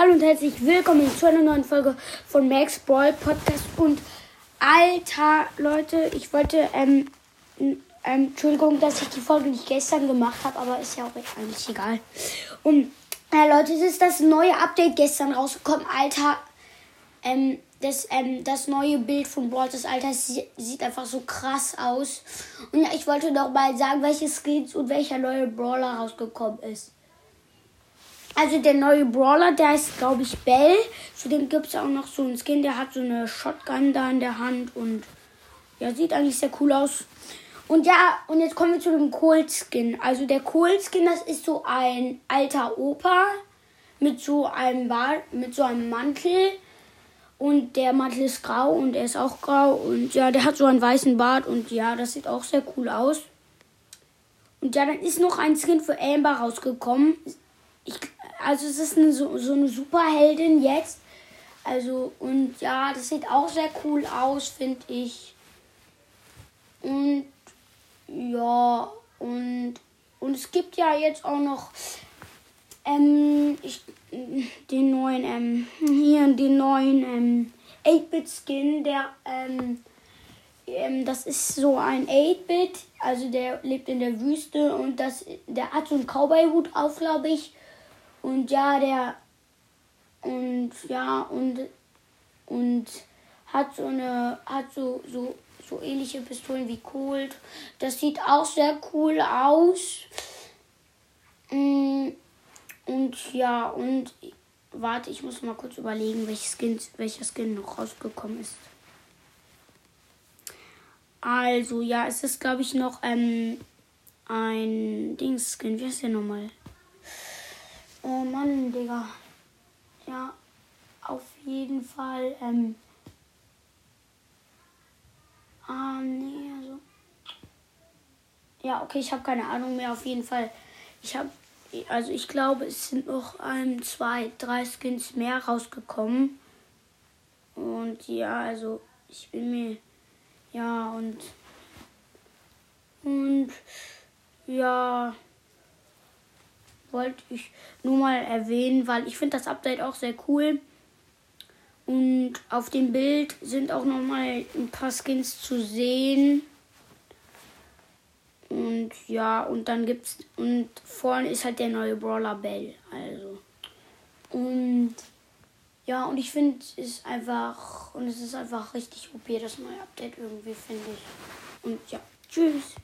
Hallo und herzlich willkommen zu einer neuen Folge von Max Brawl Podcast. Und alter Leute, ich wollte, ähm, ähm, Entschuldigung, dass ich die Folge nicht gestern gemacht habe, aber ist ja auch eigentlich egal. Und äh, Leute, es ist das neue Update gestern rausgekommen. Alter, ähm, das, ähm, das neue Bild von Brawl das Alter sieht einfach so krass aus. Und ja, ich wollte noch mal sagen, welche Skins und welcher neue Brawler rausgekommen ist. Also der neue Brawler, der heißt, glaube ich, Bell. Den gibt es auch noch so einen Skin, der hat so eine Shotgun da in der Hand und ja, sieht eigentlich sehr cool aus. Und ja, und jetzt kommen wir zu dem Cold-Skin. Also der Cold-Skin, das ist so ein alter Opa mit so einem Bart, mit so einem Mantel. Und der Mantel ist grau und er ist auch grau. Und ja, der hat so einen weißen Bart und ja, das sieht auch sehr cool aus. Und ja, dann ist noch ein Skin für Amber rausgekommen. Ich, also es ist eine, so, so eine Superheldin jetzt. Also, und ja, das sieht auch sehr cool aus, finde ich. Und ja, und, und es gibt ja jetzt auch noch ähm, ich, den neuen, ähm, hier den neuen ähm, 8-Bit-Skin, der, ähm, ähm, das ist so ein 8-Bit, also der lebt in der Wüste und das, der hat so einen Cowboy-Hut auf, glaube ich. Und ja, der und ja und und hat so eine hat so so so ähnliche Pistolen wie Colt. Das sieht auch sehr cool aus. Mm, und ja und warte, ich muss mal kurz überlegen, welches Skin welcher Skin noch rausgekommen ist. Also ja, es ist glaube ich noch ähm, ein Dings-Skin. Wie heißt der nochmal? Digga. Ja, auf jeden Fall. Ähm. Ah, nee, also. Ja, okay, ich habe keine Ahnung mehr. Auf jeden Fall. Ich habe. Also, ich glaube, es sind noch ein, zwei, drei Skins mehr rausgekommen. Und ja, also, ich bin mir. Ja, und. Und. Ja wollte ich nur mal erwähnen, weil ich finde das Update auch sehr cool. Und auf dem Bild sind auch noch mal ein paar Skins zu sehen. Und ja, und dann gibt's und vorne ist halt der neue Brawler Bell, also. Und ja, und ich finde es ist einfach und es ist einfach richtig OP das neue Update irgendwie finde ich. Und ja, tschüss.